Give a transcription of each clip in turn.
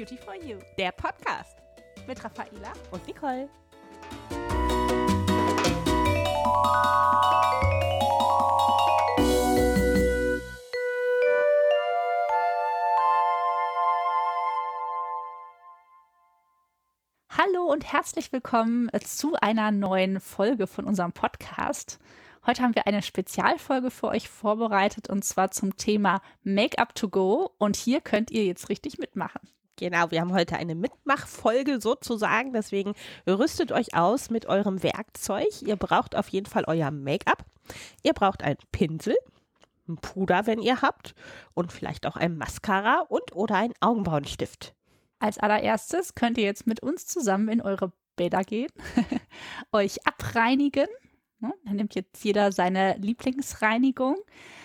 Beauty for You, der Podcast mit Raffaela und Nicole. Hallo und herzlich willkommen zu einer neuen Folge von unserem Podcast. Heute haben wir eine Spezialfolge für euch vorbereitet und zwar zum Thema Make-up to go und hier könnt ihr jetzt richtig mitmachen. Genau, wir haben heute eine Mitmachfolge sozusagen, deswegen rüstet euch aus mit eurem Werkzeug. Ihr braucht auf jeden Fall euer Make-up. Ihr braucht einen Pinsel, ein Puder, wenn ihr habt und vielleicht auch ein Mascara und oder einen Augenbrauenstift. Als allererstes könnt ihr jetzt mit uns zusammen in eure Bäder gehen, euch abreinigen. Ne? Dann nimmt jetzt jeder seine Lieblingsreinigung.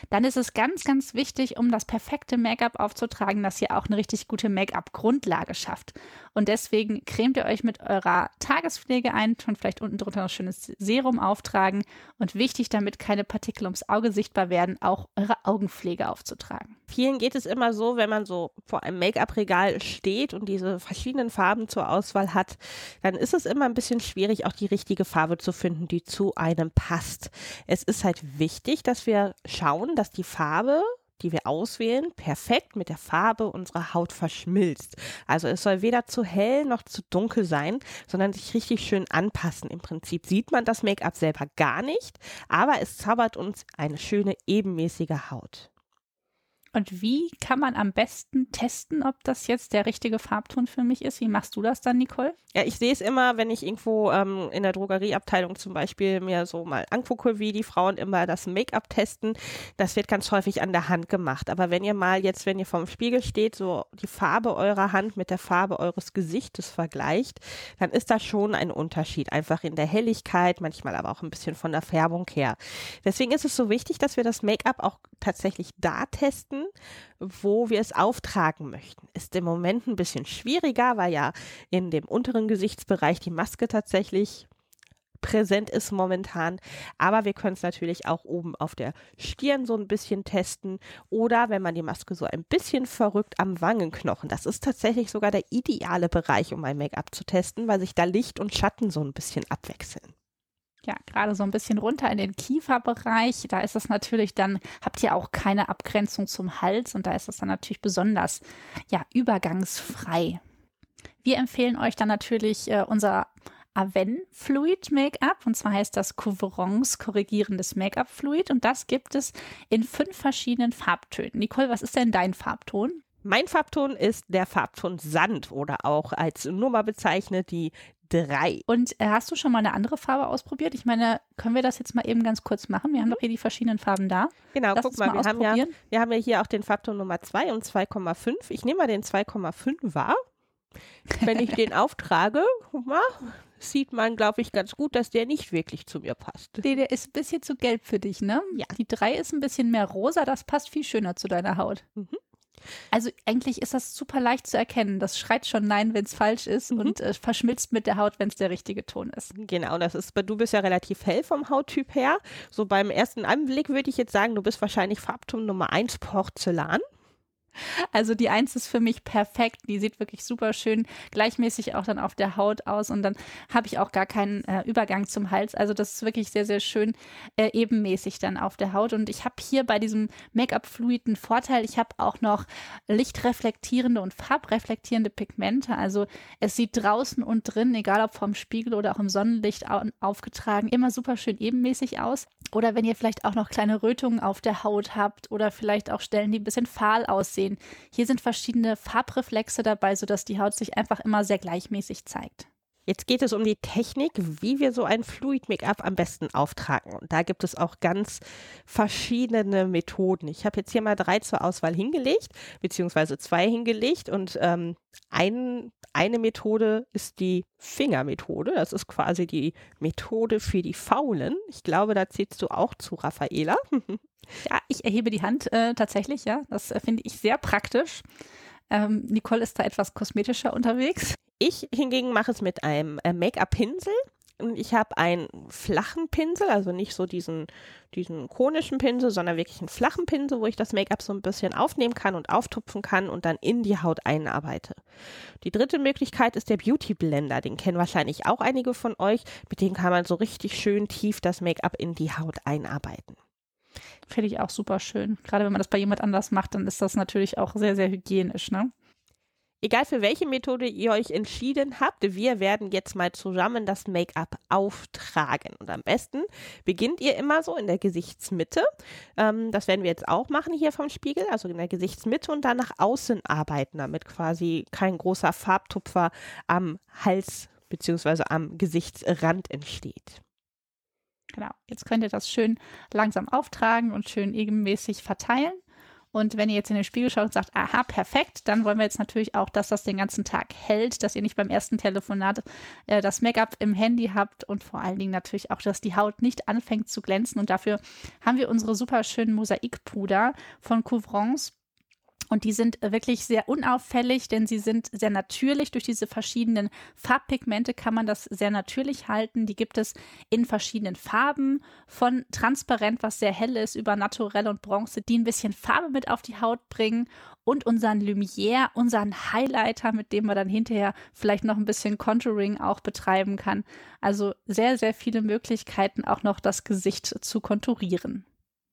Dann ist es ganz, ganz wichtig, um das perfekte Make-up aufzutragen, dass ihr auch eine richtig gute Make-up-Grundlage schafft. Und deswegen cremt ihr euch mit eurer Tagespflege ein und vielleicht unten drunter noch schönes Serum auftragen. Und wichtig, damit keine Partikel ums Auge sichtbar werden, auch eure Augenpflege aufzutragen. Vielen geht es immer so, wenn man so vor einem Make-up-Regal steht und diese verschiedenen Farben zur Auswahl hat, dann ist es immer ein bisschen schwierig, auch die richtige Farbe zu finden, die zu einem passt. Es ist halt wichtig, dass wir schauen, dass die Farbe die wir auswählen, perfekt mit der Farbe unserer Haut verschmilzt. Also es soll weder zu hell noch zu dunkel sein, sondern sich richtig schön anpassen. Im Prinzip sieht man das Make-up selber gar nicht, aber es zaubert uns eine schöne ebenmäßige Haut. Und wie kann man am besten testen, ob das jetzt der richtige Farbton für mich ist? Wie machst du das dann, Nicole? Ja, ich sehe es immer, wenn ich irgendwo ähm, in der Drogerieabteilung zum Beispiel mir so mal angucke, wie die Frauen immer das Make-up testen. Das wird ganz häufig an der Hand gemacht. Aber wenn ihr mal jetzt, wenn ihr vorm Spiegel steht, so die Farbe eurer Hand mit der Farbe eures Gesichtes vergleicht, dann ist da schon ein Unterschied. Einfach in der Helligkeit, manchmal aber auch ein bisschen von der Färbung her. Deswegen ist es so wichtig, dass wir das Make-up auch tatsächlich da testen wo wir es auftragen möchten. Ist im Moment ein bisschen schwieriger, weil ja in dem unteren Gesichtsbereich die Maske tatsächlich präsent ist momentan. Aber wir können es natürlich auch oben auf der Stirn so ein bisschen testen oder wenn man die Maske so ein bisschen verrückt am Wangenknochen. Das ist tatsächlich sogar der ideale Bereich, um ein Make-up zu testen, weil sich da Licht und Schatten so ein bisschen abwechseln ja, gerade so ein bisschen runter in den Kieferbereich. Da ist es natürlich dann, habt ihr auch keine Abgrenzung zum Hals und da ist es dann natürlich besonders, ja, übergangsfrei. Wir empfehlen euch dann natürlich äh, unser Aven Fluid Make-up und zwar heißt das Couvrons korrigierendes Make-up Fluid und das gibt es in fünf verschiedenen Farbtönen. Nicole, was ist denn dein Farbton? Mein Farbton ist der Farbton Sand oder auch als Nummer bezeichnet die 3. Und äh, hast du schon mal eine andere Farbe ausprobiert? Ich meine, können wir das jetzt mal eben ganz kurz machen? Wir haben doch hier die verschiedenen Farben da. Genau, Lass guck mal, mal wir, haben ja, wir haben ja hier auch den Farbton Nummer 2 und 2,5. Ich nehme mal den 2,5 wahr. Wenn ich den auftrage, guck mal, sieht man, glaube ich, ganz gut, dass der nicht wirklich zu mir passt. Nee, der ist ein bisschen zu gelb für dich, ne? Ja. Die 3 ist ein bisschen mehr rosa, das passt viel schöner zu deiner Haut. Mhm. Also eigentlich ist das super leicht zu erkennen. Das schreit schon Nein, wenn es falsch ist mhm. und äh, verschmilzt mit der Haut, wenn es der richtige Ton ist. Genau, das ist, du bist ja relativ hell vom Hauttyp her. So beim ersten Anblick würde ich jetzt sagen, du bist wahrscheinlich Farbton Nummer 1 Porzellan. Also die Eins ist für mich perfekt. Die sieht wirklich super schön gleichmäßig auch dann auf der Haut aus und dann habe ich auch gar keinen äh, Übergang zum Hals. Also das ist wirklich sehr, sehr schön äh, ebenmäßig dann auf der Haut. Und ich habe hier bei diesem Make-up-Fluid einen Vorteil. Ich habe auch noch lichtreflektierende und farbreflektierende Pigmente. Also es sieht draußen und drin, egal ob vom Spiegel oder auch im Sonnenlicht aufgetragen, immer super schön ebenmäßig aus. Oder wenn ihr vielleicht auch noch kleine Rötungen auf der Haut habt oder vielleicht auch Stellen, die ein bisschen fahl aussehen sehen. Hier sind verschiedene Farbreflexe dabei, sodass die Haut sich einfach immer sehr gleichmäßig zeigt. Jetzt geht es um die Technik, wie wir so ein Fluid Make-up am besten auftragen. Und da gibt es auch ganz verschiedene Methoden. Ich habe jetzt hier mal drei zur Auswahl hingelegt, beziehungsweise zwei hingelegt. Und ähm, ein, eine Methode ist die Fingermethode. Das ist quasi die Methode für die Faulen. Ich glaube, da zählst du auch zu, Raffaela. Ja, ich erhebe die Hand äh, tatsächlich, ja. Das äh, finde ich sehr praktisch. Ähm, Nicole ist da etwas kosmetischer unterwegs. Ich hingegen mache es mit einem äh, Make-up-Pinsel. Ich habe einen flachen Pinsel, also nicht so diesen, diesen konischen Pinsel, sondern wirklich einen flachen Pinsel, wo ich das Make-up so ein bisschen aufnehmen kann und auftupfen kann und dann in die Haut einarbeite. Die dritte Möglichkeit ist der Beauty Blender. Den kennen wahrscheinlich auch einige von euch. Mit dem kann man so richtig schön tief das Make-up in die Haut einarbeiten. Finde ich auch super schön. Gerade wenn man das bei jemand anders macht, dann ist das natürlich auch sehr, sehr hygienisch, ne? Egal für welche Methode ihr euch entschieden habt, wir werden jetzt mal zusammen das Make-up auftragen. Und am besten beginnt ihr immer so in der Gesichtsmitte. Ähm, das werden wir jetzt auch machen hier vom Spiegel, also in der Gesichtsmitte und dann nach außen arbeiten, damit quasi kein großer Farbtupfer am Hals bzw. am Gesichtsrand entsteht. Genau, jetzt könnt ihr das schön langsam auftragen und schön ebenmäßig verteilen. Und wenn ihr jetzt in den Spiegel schaut und sagt, aha, perfekt, dann wollen wir jetzt natürlich auch, dass das den ganzen Tag hält, dass ihr nicht beim ersten Telefonat äh, das Make-up im Handy habt und vor allen Dingen natürlich auch, dass die Haut nicht anfängt zu glänzen. Und dafür haben wir unsere super schönen Mosaikpuder von Couvrance und die sind wirklich sehr unauffällig, denn sie sind sehr natürlich. Durch diese verschiedenen Farbpigmente kann man das sehr natürlich halten. Die gibt es in verschiedenen Farben, von transparent, was sehr hell ist, über naturell und bronze, die ein bisschen Farbe mit auf die Haut bringen und unseren Lumière, unseren Highlighter, mit dem man dann hinterher vielleicht noch ein bisschen Contouring auch betreiben kann. Also sehr, sehr viele Möglichkeiten, auch noch das Gesicht zu konturieren.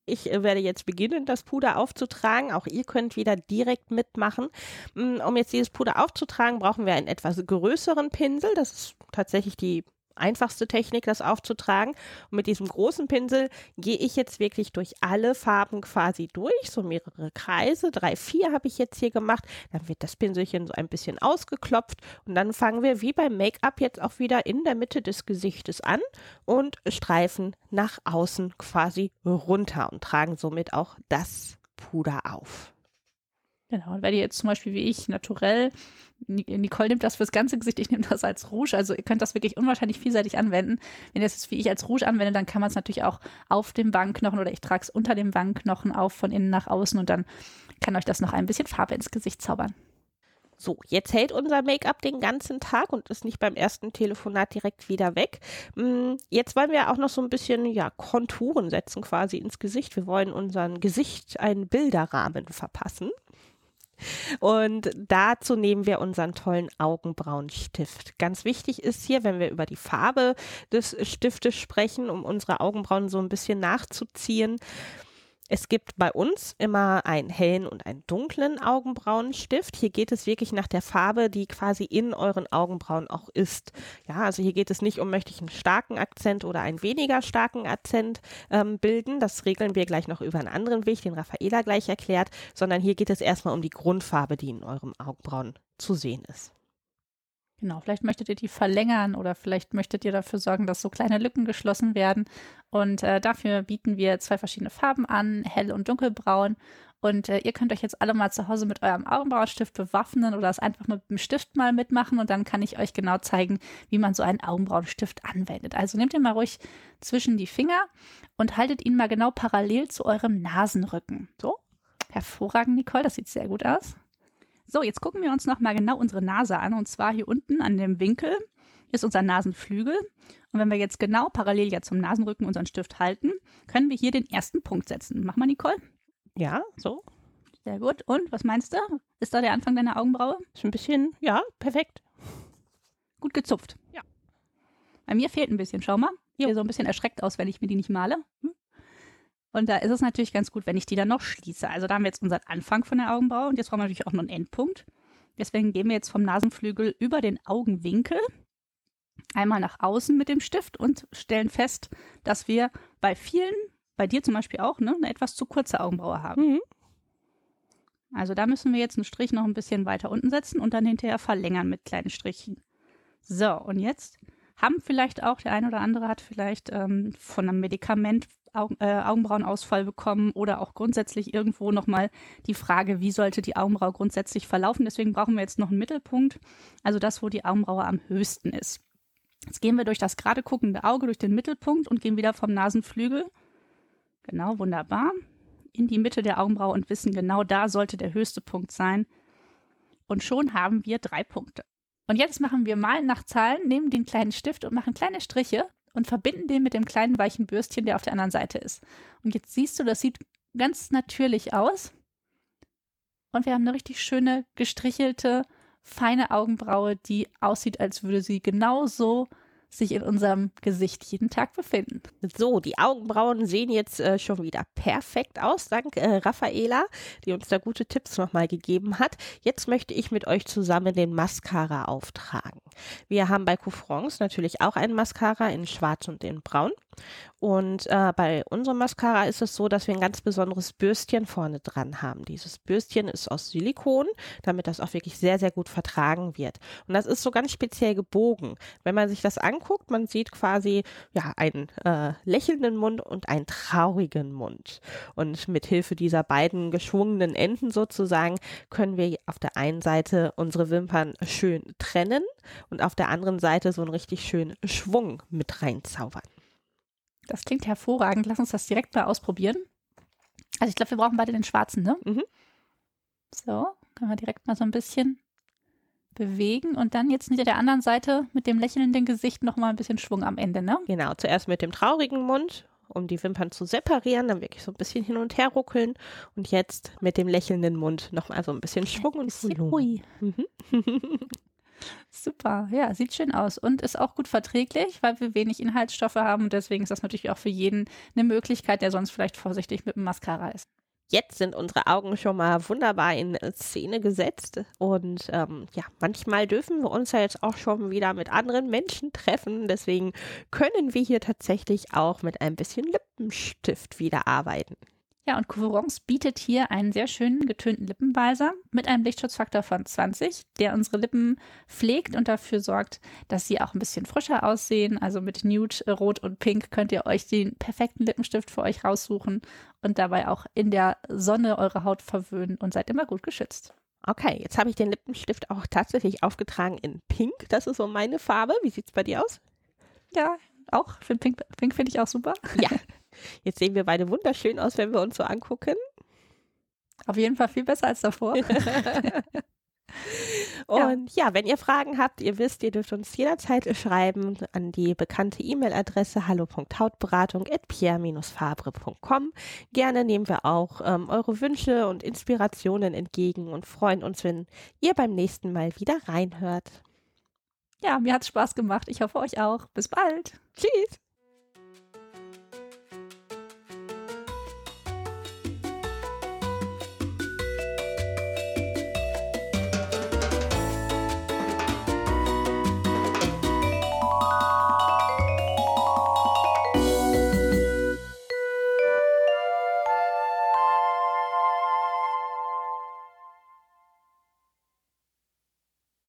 Ich äh, werde jetzt beginnen, das Puder aufzutragen. Auch ihr könnt wieder direkt mitmachen. Mm, um jetzt dieses Puder aufzutragen, brauchen wir einen etwas größeren Pinsel. Das ist tatsächlich die einfachste Technik, das aufzutragen. Und mit diesem großen Pinsel gehe ich jetzt wirklich durch alle Farben quasi durch, so mehrere Kreise. Drei, vier habe ich jetzt hier gemacht. Dann wird das Pinselchen so ein bisschen ausgeklopft und dann fangen wir wie beim Make-up jetzt auch wieder in der Mitte des Gesichtes an und streifen nach außen quasi runter und tragen somit auch das Puder auf. Genau, und wenn ihr jetzt zum Beispiel wie ich naturell, Nicole nimmt das fürs ganze Gesicht, ich nehme das als Rouge, also ihr könnt das wirklich unwahrscheinlich vielseitig anwenden. Wenn ihr jetzt wie ich als Rouge anwende, dann kann man es natürlich auch auf dem Wangenknochen oder ich trage es unter dem Wangenknochen auf, von innen nach außen und dann kann euch das noch ein bisschen Farbe ins Gesicht zaubern. So, jetzt hält unser Make-up den ganzen Tag und ist nicht beim ersten Telefonat direkt wieder weg. Mm, jetzt wollen wir auch noch so ein bisschen, ja, Konturen setzen quasi ins Gesicht. Wir wollen unserem Gesicht einen Bilderrahmen verpassen. Und dazu nehmen wir unseren tollen Augenbrauenstift. Ganz wichtig ist hier, wenn wir über die Farbe des Stiftes sprechen, um unsere Augenbrauen so ein bisschen nachzuziehen, es gibt bei uns immer einen hellen und einen dunklen Augenbrauenstift. Hier geht es wirklich nach der Farbe, die quasi in euren Augenbrauen auch ist. Ja, also hier geht es nicht um, möchte ich einen starken Akzent oder einen weniger starken Akzent ähm, bilden. Das regeln wir gleich noch über einen anderen Weg, den Raffaela gleich erklärt, sondern hier geht es erstmal um die Grundfarbe, die in eurem Augenbrauen zu sehen ist. Genau, vielleicht möchtet ihr die verlängern oder vielleicht möchtet ihr dafür sorgen, dass so kleine Lücken geschlossen werden. Und äh, dafür bieten wir zwei verschiedene Farben an, hell und dunkelbraun. Und äh, ihr könnt euch jetzt alle mal zu Hause mit eurem Augenbrauenstift bewaffnen oder es einfach mit dem Stift mal mitmachen und dann kann ich euch genau zeigen, wie man so einen Augenbrauenstift anwendet. Also nehmt ihr mal ruhig zwischen die Finger und haltet ihn mal genau parallel zu eurem Nasenrücken. So, hervorragend, Nicole, das sieht sehr gut aus. So, jetzt gucken wir uns nochmal genau unsere Nase an. Und zwar hier unten an dem Winkel ist unser Nasenflügel. Und wenn wir jetzt genau parallel ja zum Nasenrücken unseren Stift halten, können wir hier den ersten Punkt setzen. Mach mal, Nicole. Ja, so. Sehr gut. Und was meinst du? Ist da der Anfang deiner Augenbraue? Ist ein bisschen, ja, perfekt. Gut gezupft. Ja. Bei mir fehlt ein bisschen. Schau mal. Ich sehe so ein bisschen erschreckt aus, wenn ich mir die nicht male. Hm? Und da ist es natürlich ganz gut, wenn ich die dann noch schließe. Also da haben wir jetzt unseren Anfang von der Augenbraue und jetzt brauchen wir natürlich auch noch einen Endpunkt. Deswegen gehen wir jetzt vom Nasenflügel über den Augenwinkel einmal nach außen mit dem Stift und stellen fest, dass wir bei vielen, bei dir zum Beispiel auch, ne, eine etwas zu kurze Augenbraue haben. Mhm. Also da müssen wir jetzt einen Strich noch ein bisschen weiter unten setzen und dann hinterher verlängern mit kleinen Strichen. So, und jetzt haben vielleicht auch, der eine oder andere hat vielleicht ähm, von einem Medikament Augen, äh, Augenbrauenausfall bekommen oder auch grundsätzlich irgendwo nochmal die Frage, wie sollte die Augenbraue grundsätzlich verlaufen. Deswegen brauchen wir jetzt noch einen Mittelpunkt, also das, wo die Augenbraue am höchsten ist. Jetzt gehen wir durch das gerade guckende Auge, durch den Mittelpunkt und gehen wieder vom Nasenflügel. Genau, wunderbar. In die Mitte der Augenbraue und wissen, genau da sollte der höchste Punkt sein. Und schon haben wir drei Punkte. Und jetzt machen wir Malen nach Zahlen, nehmen den kleinen Stift und machen kleine Striche und verbinden den mit dem kleinen weichen Bürstchen, der auf der anderen Seite ist. Und jetzt siehst du, das sieht ganz natürlich aus. Und wir haben eine richtig schöne, gestrichelte, feine Augenbraue, die aussieht, als würde sie genauso sich in unserem Gesicht jeden Tag befinden. So, die Augenbrauen sehen jetzt äh, schon wieder perfekt aus, dank äh, Raffaela, die uns da gute Tipps nochmal gegeben hat. Jetzt möchte ich mit euch zusammen den Mascara auftragen. Wir haben bei Couffrance natürlich auch einen Mascara in schwarz und in braun. Und äh, bei unserem Mascara ist es so, dass wir ein ganz besonderes Bürstchen vorne dran haben. Dieses Bürstchen ist aus Silikon, damit das auch wirklich sehr, sehr gut vertragen wird. Und das ist so ganz speziell gebogen. Wenn man sich das anguckt, man sieht quasi ja einen äh, lächelnden Mund und einen traurigen Mund. Und mit Hilfe dieser beiden geschwungenen Enden sozusagen können wir auf der einen Seite unsere Wimpern schön trennen und auf der anderen Seite so einen richtig schönen Schwung mit reinzaubern. Das klingt hervorragend. Lass uns das direkt mal ausprobieren. Also ich glaube, wir brauchen beide den schwarzen, ne? Mhm. So, können wir direkt mal so ein bisschen bewegen und dann jetzt hinter der anderen Seite mit dem lächelnden Gesicht nochmal ein bisschen Schwung am Ende, ne? Genau, zuerst mit dem traurigen Mund, um die Wimpern zu separieren, dann wirklich so ein bisschen hin und her ruckeln und jetzt mit dem lächelnden Mund nochmal so ein bisschen Schwung und Volumen. Mhm. Super, ja, sieht schön aus und ist auch gut verträglich, weil wir wenig Inhaltsstoffe haben und deswegen ist das natürlich auch für jeden eine Möglichkeit, der sonst vielleicht vorsichtig mit dem Mascara ist. Jetzt sind unsere Augen schon mal wunderbar in Szene gesetzt und ähm, ja, manchmal dürfen wir uns ja jetzt auch schon wieder mit anderen Menschen treffen. Deswegen können wir hier tatsächlich auch mit ein bisschen Lippenstift wieder arbeiten. Ja, und Couvrance bietet hier einen sehr schönen getönten Lippenbalsam mit einem Lichtschutzfaktor von 20, der unsere Lippen pflegt und dafür sorgt, dass sie auch ein bisschen frischer aussehen. Also mit Nude, Rot und Pink könnt ihr euch den perfekten Lippenstift für euch raussuchen und dabei auch in der Sonne eure Haut verwöhnen und seid immer gut geschützt. Okay, jetzt habe ich den Lippenstift auch tatsächlich aufgetragen in Pink. Das ist so meine Farbe. Wie sieht es bei dir aus? Ja, auch. Pink, Pink finde ich auch super. Ja. Jetzt sehen wir beide wunderschön aus, wenn wir uns so angucken. Auf jeden Fall viel besser als davor. Und ja. ja. wenn ihr Fragen habt, ihr wisst, ihr dürft uns jederzeit schreiben an die bekannte E-Mail-Adresse hallo.hautberatung.pierre-fabre.com. Gerne nehmen wir auch ähm, eure Wünsche und Inspirationen entgegen und freuen uns, wenn ihr beim nächsten Mal wieder reinhört. Ja, mir hat es Spaß gemacht. Ich hoffe euch auch. Bis bald. Tschüss.